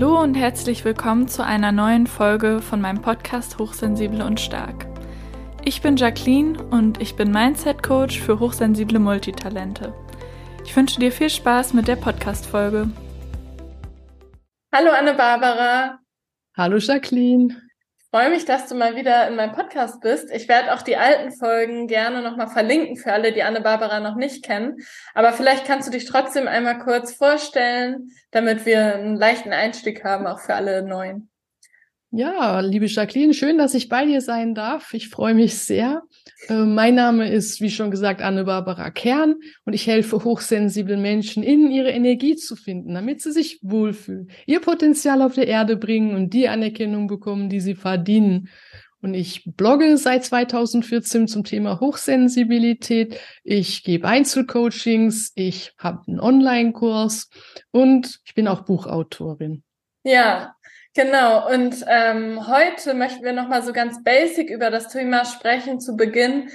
Hallo und herzlich willkommen zu einer neuen Folge von meinem Podcast Hochsensible und Stark. Ich bin Jacqueline und ich bin Mindset Coach für hochsensible Multitalente. Ich wünsche dir viel Spaß mit der Podcast-Folge. Hallo Anne-Barbara. Hallo Jacqueline freue mich, dass du mal wieder in meinem Podcast bist. Ich werde auch die alten Folgen gerne nochmal verlinken für alle, die Anne-Barbara noch nicht kennen. Aber vielleicht kannst du dich trotzdem einmal kurz vorstellen, damit wir einen leichten Einstieg haben, auch für alle Neuen. Ja, liebe Jacqueline, schön, dass ich bei dir sein darf. Ich freue mich sehr. Äh, mein Name ist, wie schon gesagt, Anne-Barbara Kern und ich helfe hochsensiblen Menschen, in ihre Energie zu finden, damit sie sich wohlfühlen, ihr Potenzial auf der Erde bringen und die Anerkennung bekommen, die sie verdienen. Und ich blogge seit 2014 zum Thema Hochsensibilität. Ich gebe Einzelcoachings, ich habe einen Online-Kurs und ich bin auch Buchautorin. Ja, Genau, und ähm, heute möchten wir nochmal so ganz basic über das Thema sprechen zu Beginn.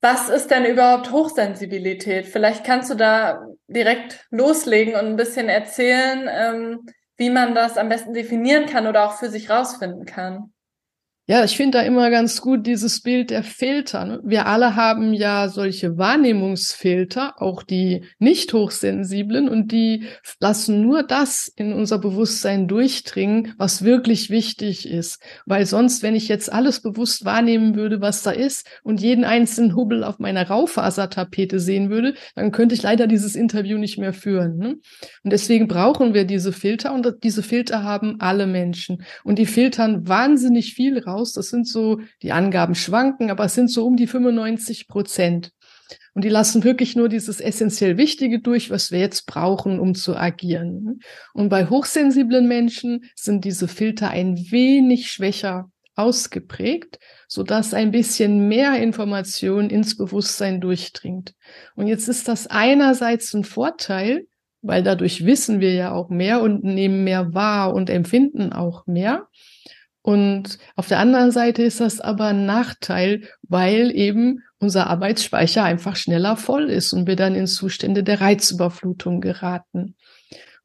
Was ist denn überhaupt Hochsensibilität? Vielleicht kannst du da direkt loslegen und ein bisschen erzählen, ähm, wie man das am besten definieren kann oder auch für sich rausfinden kann. Ja, ich finde da immer ganz gut dieses Bild der Filter. Ne? Wir alle haben ja solche Wahrnehmungsfilter, auch die nicht hochsensiblen, und die lassen nur das in unser Bewusstsein durchdringen, was wirklich wichtig ist. Weil sonst, wenn ich jetzt alles bewusst wahrnehmen würde, was da ist, und jeden einzelnen Hubbel auf meiner Raufasertapete sehen würde, dann könnte ich leider dieses Interview nicht mehr führen. Ne? Und deswegen brauchen wir diese Filter, und diese Filter haben alle Menschen. Und die filtern wahnsinnig viel raus raus. Das sind so, die Angaben schwanken, aber es sind so um die 95 Prozent. Und die lassen wirklich nur dieses essentiell Wichtige durch, was wir jetzt brauchen, um zu agieren. Und bei hochsensiblen Menschen sind diese Filter ein wenig schwächer ausgeprägt, so dass ein bisschen mehr Information ins Bewusstsein durchdringt. Und jetzt ist das einerseits ein Vorteil, weil dadurch wissen wir ja auch mehr und nehmen mehr wahr und empfinden auch mehr. Und auf der anderen Seite ist das aber ein Nachteil, weil eben unser Arbeitsspeicher einfach schneller voll ist und wir dann in Zustände der Reizüberflutung geraten.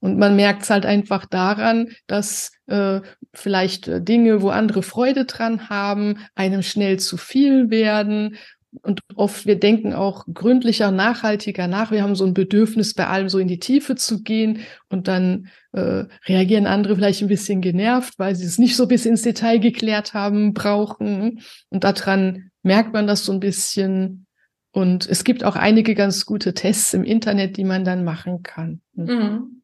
Und man merkt es halt einfach daran, dass äh, vielleicht äh, Dinge, wo andere Freude dran haben, einem schnell zu viel werden und oft, wir denken auch gründlicher, nachhaltiger nach. Wir haben so ein Bedürfnis, bei allem so in die Tiefe zu gehen und dann äh, reagieren andere vielleicht ein bisschen genervt, weil sie es nicht so bis ins Detail geklärt haben, brauchen. Und daran merkt man das so ein bisschen. Und es gibt auch einige ganz gute Tests im Internet, die man dann machen kann. Mhm.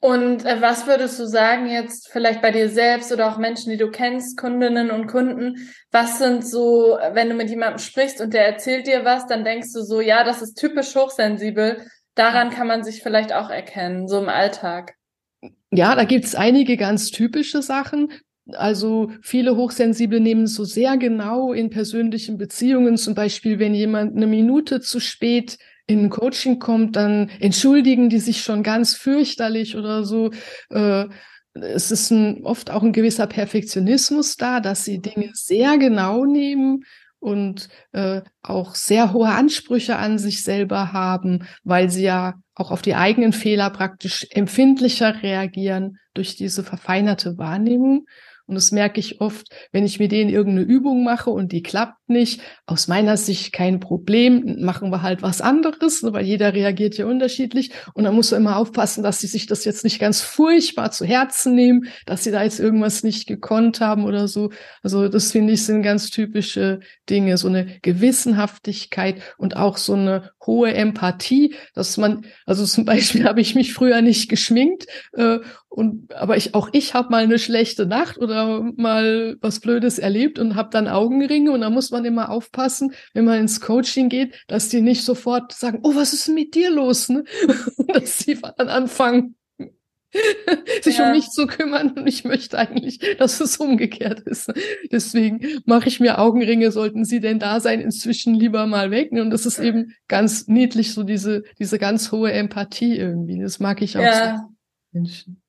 Und äh, was würdest du sagen jetzt vielleicht bei dir selbst oder auch Menschen, die du kennst, Kundinnen und Kunden, was sind so, wenn du mit jemandem sprichst und der erzählt dir was, dann denkst du so, ja, das ist typisch hochsensibel, daran kann man sich vielleicht auch erkennen, so im Alltag. Ja, da gibt's einige ganz typische Sachen. Also viele Hochsensible nehmen so sehr genau in persönlichen Beziehungen, zum Beispiel wenn jemand eine Minute zu spät in ein Coaching kommt, dann entschuldigen die sich schon ganz fürchterlich oder so. Äh, es ist ein, oft auch ein gewisser Perfektionismus da, dass sie Dinge sehr genau nehmen und äh, auch sehr hohe Ansprüche an sich selber haben, weil sie ja auch auf die eigenen Fehler praktisch empfindlicher reagieren durch diese verfeinerte Wahrnehmung. Und das merke ich oft, wenn ich mit denen irgendeine Übung mache und die klappt nicht. Aus meiner Sicht kein Problem. Machen wir halt was anderes, ne, weil jeder reagiert ja unterschiedlich. Und dann muss man immer aufpassen, dass sie sich das jetzt nicht ganz furchtbar zu Herzen nehmen, dass sie da jetzt irgendwas nicht gekonnt haben oder so. Also das finde ich sind ganz typische Dinge. So eine Gewissenhaftigkeit und auch so eine hohe Empathie, dass man, also zum Beispiel habe ich mich früher nicht geschminkt äh, und aber ich auch ich habe mal eine schlechte Nacht oder mal was Blödes erlebt und habe dann Augenringe und da muss man immer aufpassen, wenn man ins Coaching geht, dass die nicht sofort sagen, oh, was ist denn mit dir los? Ne? dass sie dann anfangen, sich ja. um mich zu kümmern und ich möchte eigentlich, dass es umgekehrt ist. Deswegen mache ich mir Augenringe, sollten sie denn da sein, inzwischen lieber mal weg. Und das ist eben ganz niedlich, so diese, diese ganz hohe Empathie irgendwie. Das mag ich auch ja. so. Menschen.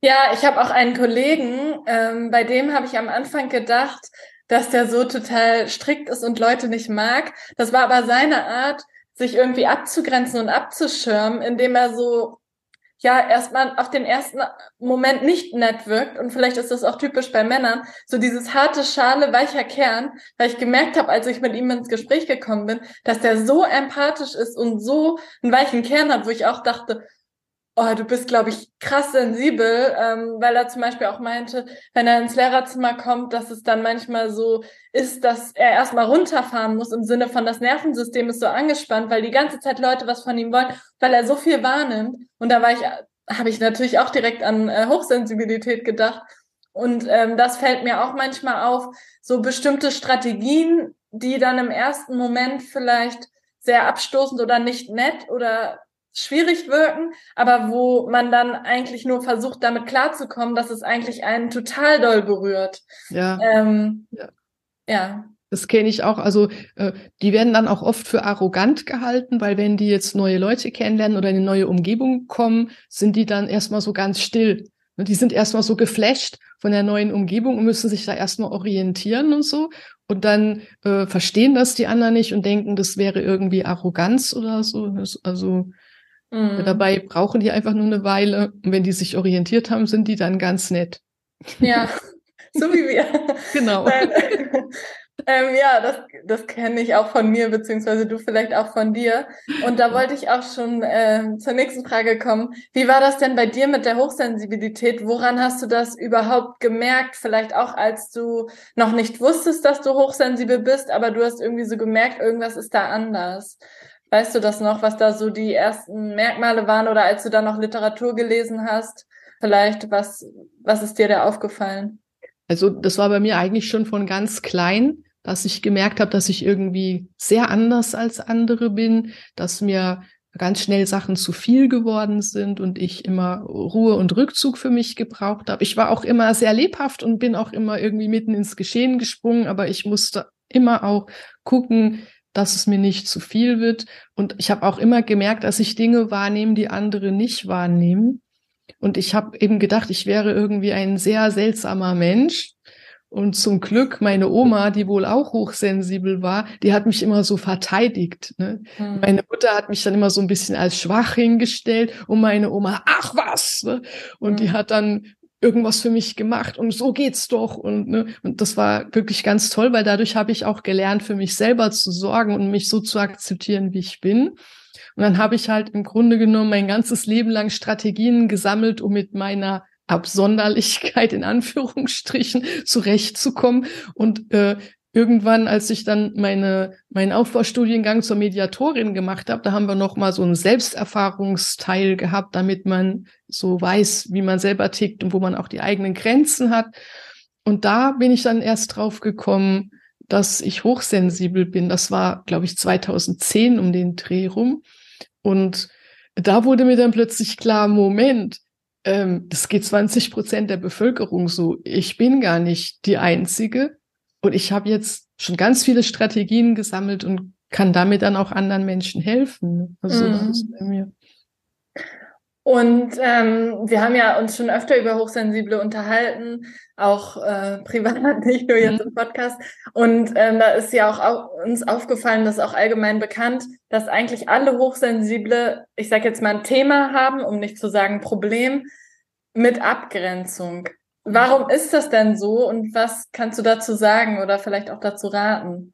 Ja, ich habe auch einen Kollegen, ähm, bei dem habe ich am Anfang gedacht, dass der so total strikt ist und Leute nicht mag. Das war aber seine Art, sich irgendwie abzugrenzen und abzuschirmen, indem er so ja erstmal auf den ersten Moment nicht nett wirkt. Und vielleicht ist das auch typisch bei Männern, so dieses harte Schale, weicher Kern, weil ich gemerkt habe, als ich mit ihm ins Gespräch gekommen bin, dass der so empathisch ist und so einen weichen Kern hat, wo ich auch dachte, oh, du bist, glaube ich, krass sensibel, ähm, weil er zum Beispiel auch meinte, wenn er ins Lehrerzimmer kommt, dass es dann manchmal so ist, dass er erstmal runterfahren muss im Sinne von das Nervensystem ist so angespannt, weil die ganze Zeit Leute was von ihm wollen, weil er so viel wahrnimmt. Und da war ich, habe ich natürlich auch direkt an äh, Hochsensibilität gedacht. Und ähm, das fällt mir auch manchmal auf, so bestimmte Strategien, die dann im ersten Moment vielleicht sehr abstoßend oder nicht nett oder schwierig wirken, aber wo man dann eigentlich nur versucht, damit klarzukommen, dass es eigentlich einen total doll berührt. Ja. Ähm, ja. ja. Das kenne ich auch. Also äh, die werden dann auch oft für arrogant gehalten, weil wenn die jetzt neue Leute kennenlernen oder in eine neue Umgebung kommen, sind die dann erstmal so ganz still. Die sind erstmal so geflasht von der neuen Umgebung und müssen sich da erstmal orientieren und so. Und dann äh, verstehen das die anderen nicht und denken, das wäre irgendwie Arroganz oder so. Das, also Mhm. Dabei brauchen die einfach nur eine Weile. Und wenn die sich orientiert haben, sind die dann ganz nett. Ja, so wie wir. genau. ähm, ja, das, das kenne ich auch von mir, beziehungsweise du vielleicht auch von dir. Und da wollte ich auch schon äh, zur nächsten Frage kommen. Wie war das denn bei dir mit der Hochsensibilität? Woran hast du das überhaupt gemerkt? Vielleicht auch, als du noch nicht wusstest, dass du hochsensibel bist, aber du hast irgendwie so gemerkt, irgendwas ist da anders. Weißt du das noch, was da so die ersten Merkmale waren oder als du da noch Literatur gelesen hast? Vielleicht, was, was ist dir da aufgefallen? Also, das war bei mir eigentlich schon von ganz klein, dass ich gemerkt habe, dass ich irgendwie sehr anders als andere bin, dass mir ganz schnell Sachen zu viel geworden sind und ich immer Ruhe und Rückzug für mich gebraucht habe. Ich war auch immer sehr lebhaft und bin auch immer irgendwie mitten ins Geschehen gesprungen, aber ich musste immer auch gucken, dass es mir nicht zu viel wird. Und ich habe auch immer gemerkt, dass ich Dinge wahrnehme, die andere nicht wahrnehmen. Und ich habe eben gedacht, ich wäre irgendwie ein sehr seltsamer Mensch. Und zum Glück, meine Oma, die wohl auch hochsensibel war, die hat mich immer so verteidigt. Ne? Mhm. Meine Mutter hat mich dann immer so ein bisschen als schwach hingestellt und meine Oma, ach was! Ne? Und mhm. die hat dann irgendwas für mich gemacht und so geht's doch und ne, und das war wirklich ganz toll, weil dadurch habe ich auch gelernt, für mich selber zu sorgen und mich so zu akzeptieren, wie ich bin. Und dann habe ich halt im Grunde genommen mein ganzes Leben lang Strategien gesammelt, um mit meiner Absonderlichkeit in Anführungsstrichen zurechtzukommen und äh, irgendwann, als ich dann meine, meinen Aufbaustudiengang zur Mediatorin gemacht habe, da haben wir noch mal so einen Selbsterfahrungsteil gehabt, damit man so weiß, wie man selber tickt und wo man auch die eigenen Grenzen hat. Und da bin ich dann erst drauf gekommen, dass ich hochsensibel bin. Das war, glaube ich, 2010 um den Dreh rum. Und da wurde mir dann plötzlich klar, Moment, ähm, das geht 20 Prozent der Bevölkerung so. Ich bin gar nicht die Einzige. Und ich habe jetzt schon ganz viele Strategien gesammelt und kann damit dann auch anderen Menschen helfen. Also mhm. das ist bei mir. Und ähm, wir haben ja uns schon öfter über Hochsensible unterhalten, auch äh, privat, nicht nur jetzt mhm. im Podcast. Und ähm, da ist ja auch au uns aufgefallen, das ist auch allgemein bekannt, dass eigentlich alle Hochsensible, ich sage jetzt mal ein Thema haben, um nicht zu sagen Problem, mit Abgrenzung. Warum ist das denn so und was kannst du dazu sagen oder vielleicht auch dazu raten?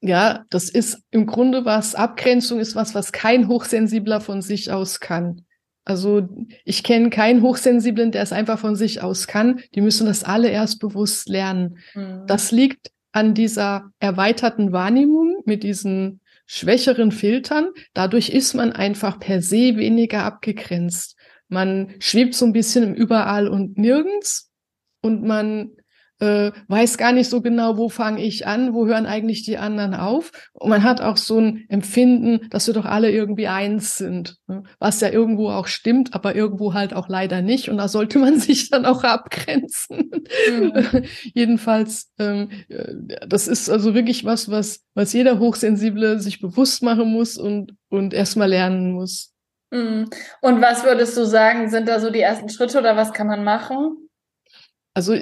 Ja, das ist im Grunde was, Abgrenzung ist was, was kein Hochsensibler von sich aus kann. Also ich kenne keinen Hochsensiblen, der es einfach von sich aus kann. Die müssen das alle erst bewusst lernen. Mhm. Das liegt an dieser erweiterten Wahrnehmung mit diesen schwächeren Filtern. Dadurch ist man einfach per se weniger abgegrenzt. Man schwebt so ein bisschen im Überall und nirgends und man äh, weiß gar nicht so genau, wo fange ich an, wo hören eigentlich die anderen auf. Und man hat auch so ein Empfinden, dass wir doch alle irgendwie eins sind, ne? was ja irgendwo auch stimmt, aber irgendwo halt auch leider nicht. Und da sollte man sich dann auch abgrenzen. Mhm. Jedenfalls, ähm, äh, das ist also wirklich was, was, was jeder Hochsensible sich bewusst machen muss und, und erstmal lernen muss. Mhm. Und was würdest du sagen, sind da so die ersten Schritte oder was kann man machen? Also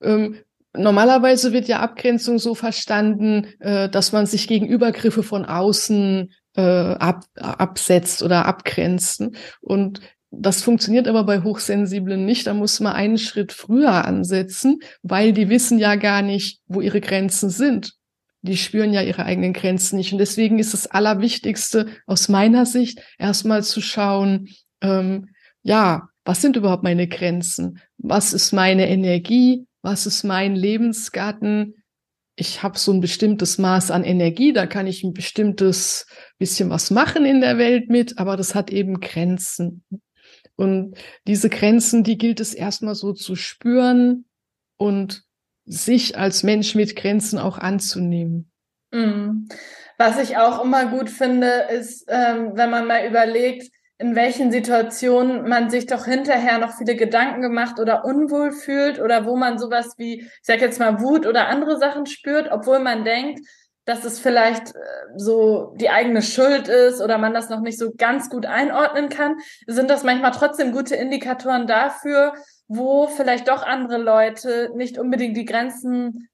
ähm, normalerweise wird ja Abgrenzung so verstanden, äh, dass man sich gegen Übergriffe von außen äh, ab, absetzt oder abgrenzt. Und das funktioniert aber bei Hochsensiblen nicht. Da muss man einen Schritt früher ansetzen, weil die wissen ja gar nicht, wo ihre Grenzen sind. Die spüren ja ihre eigenen Grenzen nicht. Und deswegen ist das Allerwichtigste aus meiner Sicht erstmal zu schauen, ähm, ja, was sind überhaupt meine Grenzen? Was ist meine Energie? Was ist mein Lebensgarten? Ich habe so ein bestimmtes Maß an Energie, da kann ich ein bestimmtes bisschen was machen in der Welt mit, aber das hat eben Grenzen. Und diese Grenzen, die gilt es erstmal so zu spüren und sich als Mensch mit Grenzen auch anzunehmen. Mhm. Was ich auch immer gut finde, ist, ähm, wenn man mal überlegt, in welchen Situationen man sich doch hinterher noch viele Gedanken gemacht oder unwohl fühlt oder wo man sowas wie, ich sag jetzt mal, Wut oder andere Sachen spürt, obwohl man denkt, dass es vielleicht äh, so die eigene Schuld ist oder man das noch nicht so ganz gut einordnen kann, sind das manchmal trotzdem gute Indikatoren dafür, wo vielleicht doch andere Leute nicht unbedingt die Grenzen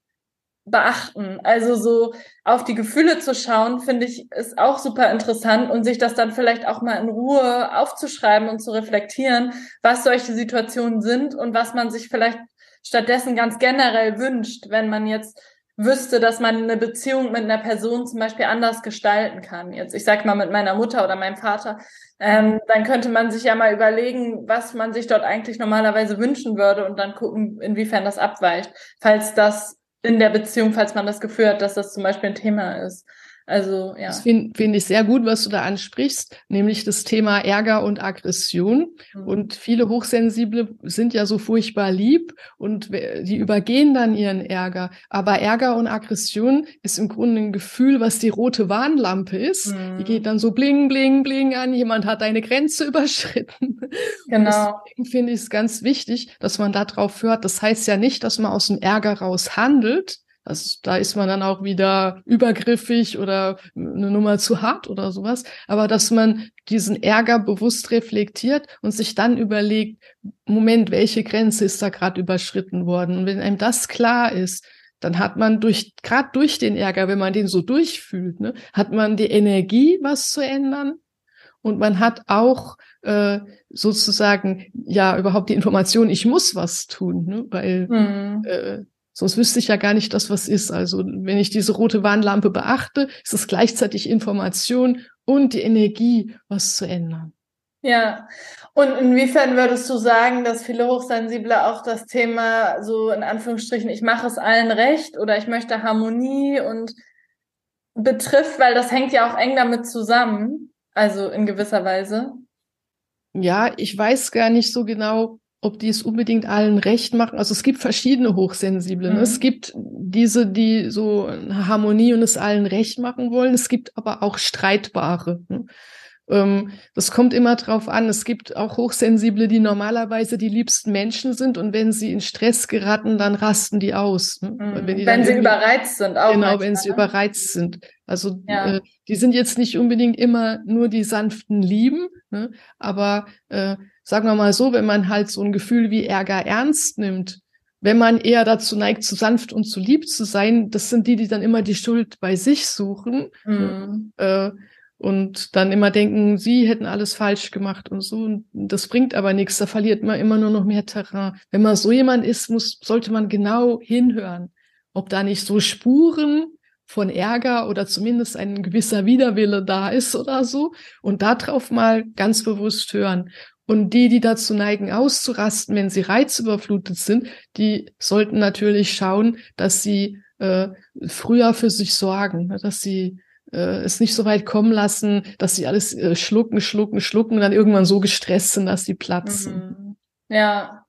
beachten. Also so auf die Gefühle zu schauen, finde ich, ist auch super interessant und sich das dann vielleicht auch mal in Ruhe aufzuschreiben und zu reflektieren, was solche Situationen sind und was man sich vielleicht stattdessen ganz generell wünscht, wenn man jetzt wüsste, dass man eine Beziehung mit einer Person zum Beispiel anders gestalten kann. Jetzt, ich sag mal mit meiner Mutter oder meinem Vater, ähm, dann könnte man sich ja mal überlegen, was man sich dort eigentlich normalerweise wünschen würde und dann gucken, inwiefern das abweicht, falls das in der Beziehung, falls man das Gefühl hat, dass das zum Beispiel ein Thema ist. Also ja. Das finde find ich sehr gut, was du da ansprichst, nämlich das Thema Ärger und Aggression. Mhm. Und viele Hochsensible sind ja so furchtbar lieb und die übergehen dann ihren Ärger. Aber Ärger und Aggression ist im Grunde ein Gefühl, was die rote Warnlampe ist. Mhm. Die geht dann so bling, bling, bling an. Jemand hat eine Grenze überschritten. Genau. Deswegen finde ich es ganz wichtig, dass man da drauf hört. Das heißt ja nicht, dass man aus dem Ärger raus handelt, also da ist man dann auch wieder übergriffig oder eine Nummer zu hart oder sowas. Aber dass man diesen Ärger bewusst reflektiert und sich dann überlegt, Moment, welche Grenze ist da gerade überschritten worden? Und wenn einem das klar ist, dann hat man durch, gerade durch den Ärger, wenn man den so durchfühlt, ne, hat man die Energie, was zu ändern. Und man hat auch äh, sozusagen ja überhaupt die Information, ich muss was tun, ne? weil mhm. äh, Sonst wüsste ich ja gar nicht, dass was ist. Also wenn ich diese rote Warnlampe beachte, ist es gleichzeitig Information und die Energie, was zu ändern. Ja, und inwiefern würdest du sagen, dass viele Hochsensible auch das Thema so in Anführungsstrichen, ich mache es allen recht oder ich möchte Harmonie und betrifft, weil das hängt ja auch eng damit zusammen, also in gewisser Weise. Ja, ich weiß gar nicht so genau, ob die es unbedingt allen recht machen. Also es gibt verschiedene Hochsensiblen. Mhm. Es gibt diese, die so Harmonie und es allen recht machen wollen. Es gibt aber auch Streitbare. Ne? Ähm, das kommt immer drauf an. Es gibt auch Hochsensible, die normalerweise die liebsten Menschen sind und wenn sie in Stress geraten, dann rasten die aus. Ne? Mhm. Wenn, wenn sie überreizt sind, auch. Genau, manchmal, wenn sie ne? überreizt sind. Also ja. äh, die sind jetzt nicht unbedingt immer nur die sanften Lieben, ne? aber äh, sagen wir mal so, wenn man halt so ein Gefühl wie Ärger ernst nimmt, wenn man eher dazu neigt, zu sanft und zu lieb zu sein, das sind die, die dann immer die Schuld bei sich suchen mhm. äh, und dann immer denken, sie hätten alles falsch gemacht und so. Und das bringt aber nichts, da verliert man immer nur noch mehr Terrain. Wenn man so jemand ist, muss, sollte man genau hinhören, ob da nicht so Spuren von Ärger oder zumindest ein gewisser Widerwille da ist oder so und darauf mal ganz bewusst hören. Und die, die dazu neigen, auszurasten, wenn sie reizüberflutet sind, die sollten natürlich schauen, dass sie äh, früher für sich sorgen, ne, dass sie äh, es nicht so weit kommen lassen, dass sie alles äh, schlucken, schlucken, schlucken und dann irgendwann so gestresst sind, dass sie platzen. Mhm. Ja,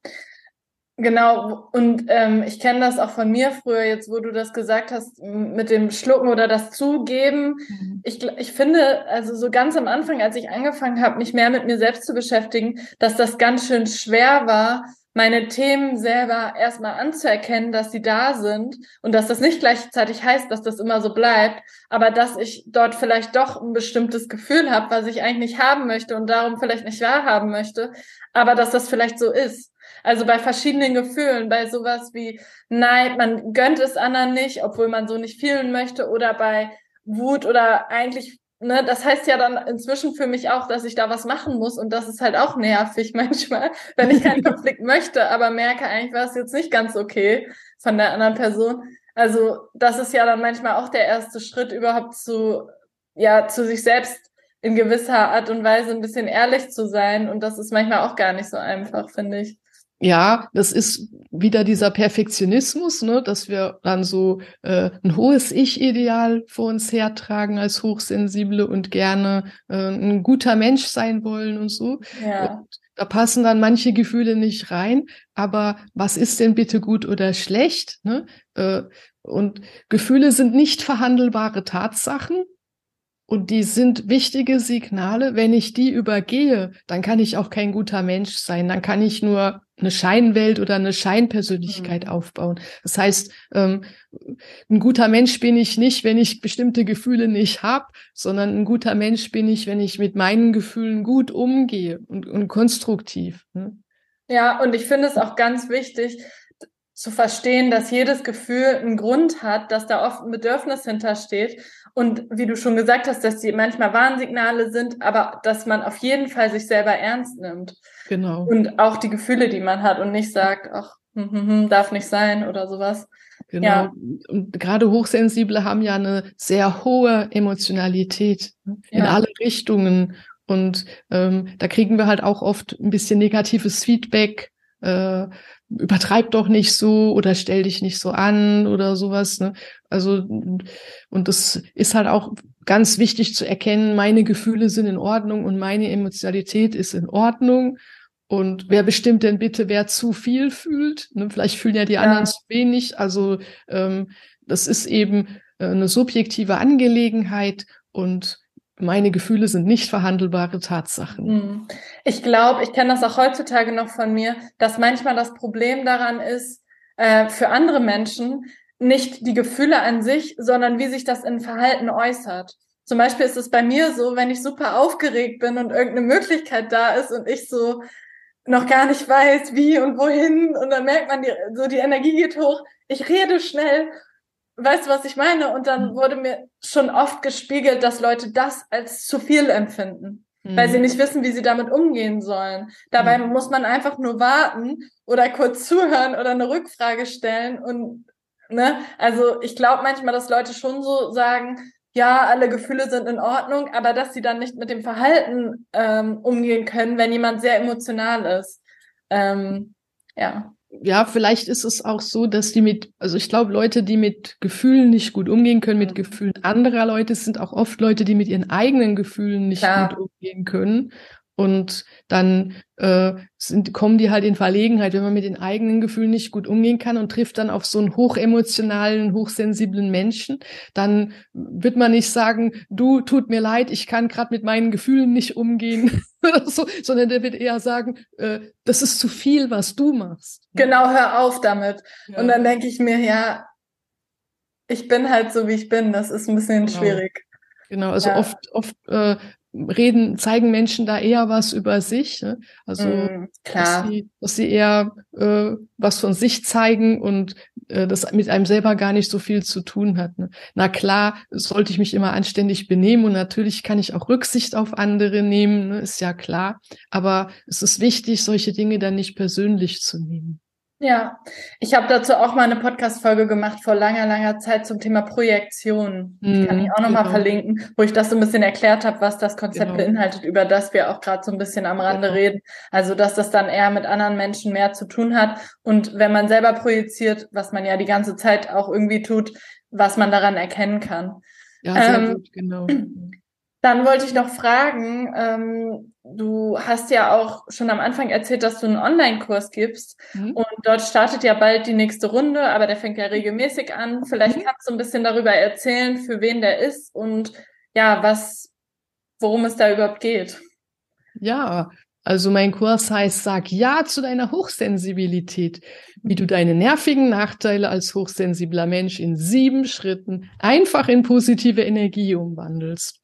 Genau, und ähm, ich kenne das auch von mir früher, jetzt wo du das gesagt hast, mit dem Schlucken oder das Zugeben. Mhm. Ich, ich finde, also so ganz am Anfang, als ich angefangen habe, mich mehr mit mir selbst zu beschäftigen, dass das ganz schön schwer war, meine Themen selber erstmal anzuerkennen, dass sie da sind und dass das nicht gleichzeitig heißt, dass das immer so bleibt, aber dass ich dort vielleicht doch ein bestimmtes Gefühl habe, was ich eigentlich nicht haben möchte und darum vielleicht nicht wahrhaben möchte, aber dass das vielleicht so ist. Also bei verschiedenen Gefühlen, bei sowas wie Neid, man gönnt es anderen nicht, obwohl man so nicht fühlen möchte, oder bei Wut oder eigentlich ne, das heißt ja dann inzwischen für mich auch, dass ich da was machen muss und das ist halt auch nervig manchmal, wenn ich keinen Konflikt möchte, aber merke eigentlich, war es jetzt nicht ganz okay von der anderen Person. Also das ist ja dann manchmal auch der erste Schritt, überhaupt zu, ja, zu sich selbst in gewisser Art und Weise ein bisschen ehrlich zu sein. Und das ist manchmal auch gar nicht so einfach, finde ich. Ja, das ist wieder dieser Perfektionismus, ne, dass wir dann so äh, ein hohes Ich-Ideal vor uns hertragen als Hochsensible und gerne äh, ein guter Mensch sein wollen und so. Ja. Und da passen dann manche Gefühle nicht rein. Aber was ist denn bitte gut oder schlecht? Ne? Äh, und Gefühle sind nicht verhandelbare Tatsachen. Und die sind wichtige Signale. Wenn ich die übergehe, dann kann ich auch kein guter Mensch sein. Dann kann ich nur eine Scheinwelt oder eine Scheinpersönlichkeit mhm. aufbauen. Das heißt, ähm, ein guter Mensch bin ich nicht, wenn ich bestimmte Gefühle nicht habe, sondern ein guter Mensch bin ich, wenn ich mit meinen Gefühlen gut umgehe und, und konstruktiv. Ne? Ja, und ich finde es auch ganz wichtig, zu verstehen, dass jedes Gefühl einen Grund hat, dass da oft ein Bedürfnis hintersteht. Und wie du schon gesagt hast, dass die manchmal Warnsignale sind, aber dass man auf jeden Fall sich selber ernst nimmt. Genau. Und auch die Gefühle, die man hat und nicht sagt, ach, hm, hm, hm, darf nicht sein oder sowas. Genau. Ja. Und gerade Hochsensible haben ja eine sehr hohe Emotionalität ne, in ja. alle Richtungen. Und ähm, da kriegen wir halt auch oft ein bisschen negatives Feedback. Äh, übertreib doch nicht so oder stell dich nicht so an oder sowas. Ne? Also, und das ist halt auch ganz wichtig zu erkennen, meine Gefühle sind in Ordnung und meine Emotionalität ist in Ordnung. Und wer bestimmt denn bitte, wer zu viel fühlt? Ne? Vielleicht fühlen ja die ja. anderen zu wenig. Also ähm, das ist eben äh, eine subjektive Angelegenheit und meine Gefühle sind nicht verhandelbare Tatsachen. Hm. Ich glaube, ich kenne das auch heutzutage noch von mir, dass manchmal das Problem daran ist, äh, für andere Menschen nicht die Gefühle an sich, sondern wie sich das in Verhalten äußert. Zum Beispiel ist es bei mir so, wenn ich super aufgeregt bin und irgendeine Möglichkeit da ist und ich so noch gar nicht weiß, wie und wohin, und dann merkt man, die, so die Energie geht hoch. Ich rede schnell weißt du, was ich meine? Und dann mhm. wurde mir schon oft gespiegelt, dass Leute das als zu viel empfinden, mhm. weil sie nicht wissen, wie sie damit umgehen sollen. Dabei mhm. muss man einfach nur warten oder kurz zuhören oder eine Rückfrage stellen und ne, also ich glaube manchmal, dass Leute schon so sagen, ja, alle Gefühle sind in Ordnung, aber dass sie dann nicht mit dem Verhalten ähm, umgehen können, wenn jemand sehr emotional ist. Ähm, ja ja, vielleicht ist es auch so, dass die mit, also ich glaube, Leute, die mit Gefühlen nicht gut umgehen können, mit mhm. Gefühlen anderer Leute, sind auch oft Leute, die mit ihren eigenen Gefühlen nicht Klar. gut umgehen können. Und dann äh, sind, kommen die halt in Verlegenheit, wenn man mit den eigenen Gefühlen nicht gut umgehen kann und trifft dann auf so einen hochemotionalen, hochsensiblen Menschen, dann wird man nicht sagen, du, tut mir leid, ich kann gerade mit meinen Gefühlen nicht umgehen oder so, sondern der wird eher sagen, äh, das ist zu viel, was du machst. Genau, hör auf damit. Ja. Und dann denke ich mir, ja, ich bin halt so, wie ich bin. Das ist ein bisschen genau. schwierig. Genau, also ja. oft, oft äh, reden, zeigen Menschen da eher was über sich. Ne? Also mm, klar. Dass, sie, dass sie eher äh, was von sich zeigen und äh, das mit einem selber gar nicht so viel zu tun hat. Ne? Na klar, sollte ich mich immer anständig benehmen und natürlich kann ich auch Rücksicht auf andere nehmen, ne? ist ja klar. Aber es ist wichtig, solche Dinge dann nicht persönlich zu nehmen. Ja, ich habe dazu auch mal eine Podcast-Folge gemacht vor langer, langer Zeit zum Thema Projektion. Die kann ich auch nochmal genau. verlinken, wo ich das so ein bisschen erklärt habe, was das Konzept genau. beinhaltet, über das wir auch gerade so ein bisschen am Rande genau. reden. Also, dass das dann eher mit anderen Menschen mehr zu tun hat. Und wenn man selber projiziert, was man ja die ganze Zeit auch irgendwie tut, was man daran erkennen kann. Ja, sehr ähm, gut, genau. Dann wollte ich noch fragen, ähm, du hast ja auch schon am Anfang erzählt, dass du einen Online-Kurs gibst mhm. und dort startet ja bald die nächste Runde, aber der fängt ja regelmäßig an. Vielleicht mhm. kannst du ein bisschen darüber erzählen, für wen der ist und ja, was, worum es da überhaupt geht. Ja, also mein Kurs heißt Sag Ja zu deiner Hochsensibilität, wie du deine nervigen Nachteile als hochsensibler Mensch in sieben Schritten einfach in positive Energie umwandelst.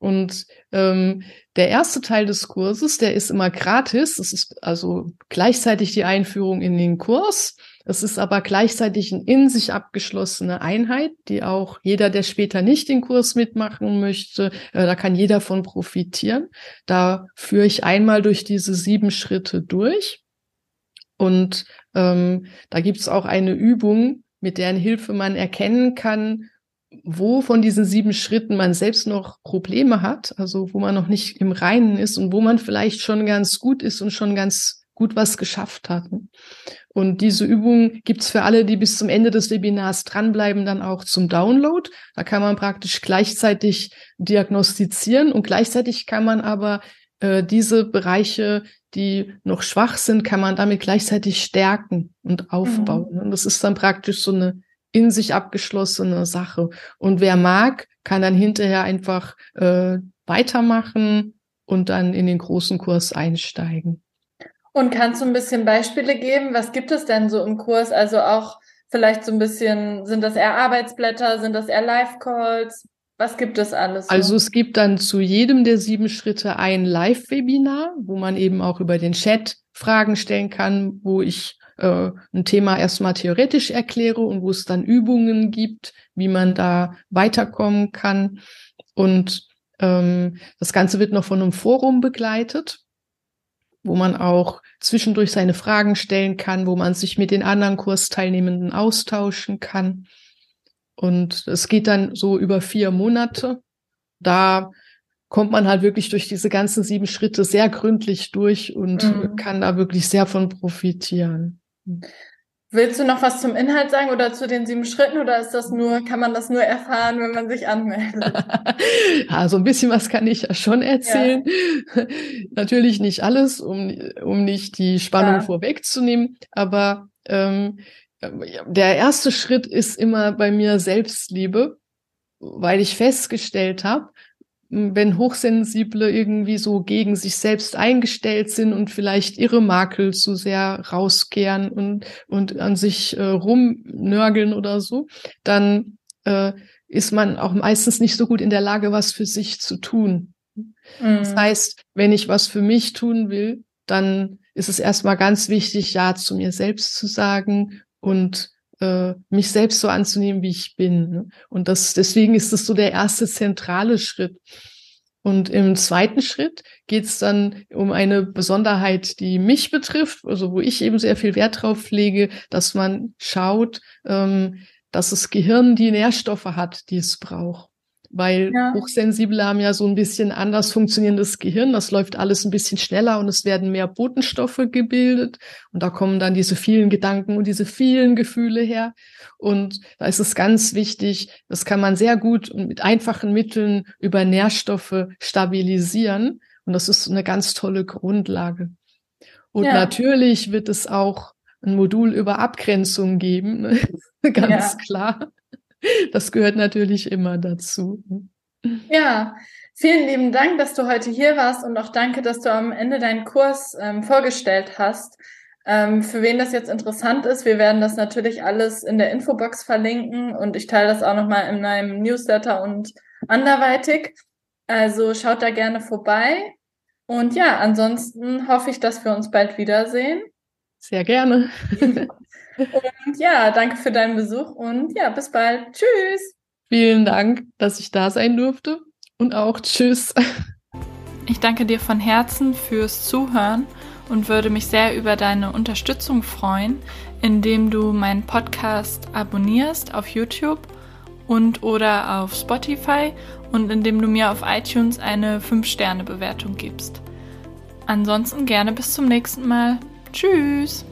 Und ähm, der erste Teil des Kurses, der ist immer gratis. Das ist also gleichzeitig die Einführung in den Kurs. Das ist aber gleichzeitig eine in sich abgeschlossene Einheit, die auch jeder, der später nicht den Kurs mitmachen möchte, äh, da kann jeder von profitieren. Da führe ich einmal durch diese sieben Schritte durch. Und ähm, da gibt es auch eine Übung, mit deren Hilfe man erkennen kann, wo von diesen sieben Schritten man selbst noch Probleme hat, also wo man noch nicht im Reinen ist und wo man vielleicht schon ganz gut ist und schon ganz gut was geschafft hat. Und diese Übung gibt's für alle, die bis zum Ende des Webinars dranbleiben, dann auch zum Download. Da kann man praktisch gleichzeitig diagnostizieren und gleichzeitig kann man aber äh, diese Bereiche, die noch schwach sind, kann man damit gleichzeitig stärken und aufbauen. Mhm. Und das ist dann praktisch so eine in sich abgeschlossene Sache. Und wer mag, kann dann hinterher einfach äh, weitermachen und dann in den großen Kurs einsteigen. Und kannst du ein bisschen Beispiele geben? Was gibt es denn so im Kurs? Also auch vielleicht so ein bisschen, sind das eher Arbeitsblätter, sind das eher Live-Calls? Was gibt es alles? So? Also es gibt dann zu jedem der sieben Schritte ein Live-Webinar, wo man eben auch über den Chat Fragen stellen kann, wo ich äh, ein Thema erstmal theoretisch erkläre und wo es dann Übungen gibt, wie man da weiterkommen kann. Und ähm, das Ganze wird noch von einem Forum begleitet, wo man auch zwischendurch seine Fragen stellen kann, wo man sich mit den anderen Kursteilnehmenden austauschen kann. Und es geht dann so über vier Monate. Da kommt man halt wirklich durch diese ganzen sieben Schritte sehr gründlich durch und mhm. kann da wirklich sehr von profitieren. Willst du noch was zum Inhalt sagen oder zu den sieben Schritten oder ist das nur, kann man das nur erfahren, wenn man sich anmeldet? ja, so ein bisschen was kann ich ja schon erzählen. Ja. Natürlich nicht alles, um, um nicht die Spannung ja. vorwegzunehmen, aber ähm, der erste Schritt ist immer bei mir Selbstliebe, weil ich festgestellt habe, wenn Hochsensible irgendwie so gegen sich selbst eingestellt sind und vielleicht ihre Makel zu sehr rauskehren und, und an sich äh, rumnörgeln oder so, dann äh, ist man auch meistens nicht so gut in der Lage, was für sich zu tun. Mhm. Das heißt, wenn ich was für mich tun will, dann ist es erstmal ganz wichtig, Ja zu mir selbst zu sagen und äh, mich selbst so anzunehmen, wie ich bin. Ne? Und das, deswegen ist das so der erste zentrale Schritt. Und im zweiten Schritt geht es dann um eine Besonderheit, die mich betrifft, also wo ich eben sehr viel Wert drauf lege, dass man schaut, ähm, dass das Gehirn die Nährstoffe hat, die es braucht weil ja. Hochsensible haben ja so ein bisschen anders funktionierendes Gehirn. Das läuft alles ein bisschen schneller und es werden mehr Botenstoffe gebildet. Und da kommen dann diese vielen Gedanken und diese vielen Gefühle her. Und da ist es ganz wichtig, das kann man sehr gut und mit einfachen Mitteln über Nährstoffe stabilisieren. Und das ist eine ganz tolle Grundlage. Und ja. natürlich wird es auch ein Modul über Abgrenzung geben, ganz ja. klar. Das gehört natürlich immer dazu. Ja, vielen lieben Dank, dass du heute hier warst und auch danke, dass du am Ende deinen Kurs ähm, vorgestellt hast. Ähm, für wen das jetzt interessant ist, wir werden das natürlich alles in der Infobox verlinken und ich teile das auch nochmal in meinem Newsletter und anderweitig. Also schaut da gerne vorbei. Und ja, ansonsten hoffe ich, dass wir uns bald wiedersehen. Sehr gerne. Und ja, danke für deinen Besuch und ja, bis bald. Tschüss. Vielen Dank, dass ich da sein durfte und auch tschüss. Ich danke dir von Herzen fürs Zuhören und würde mich sehr über deine Unterstützung freuen, indem du meinen Podcast abonnierst auf YouTube und oder auf Spotify und indem du mir auf iTunes eine 5-Sterne-Bewertung gibst. Ansonsten gerne bis zum nächsten Mal. Tschüss!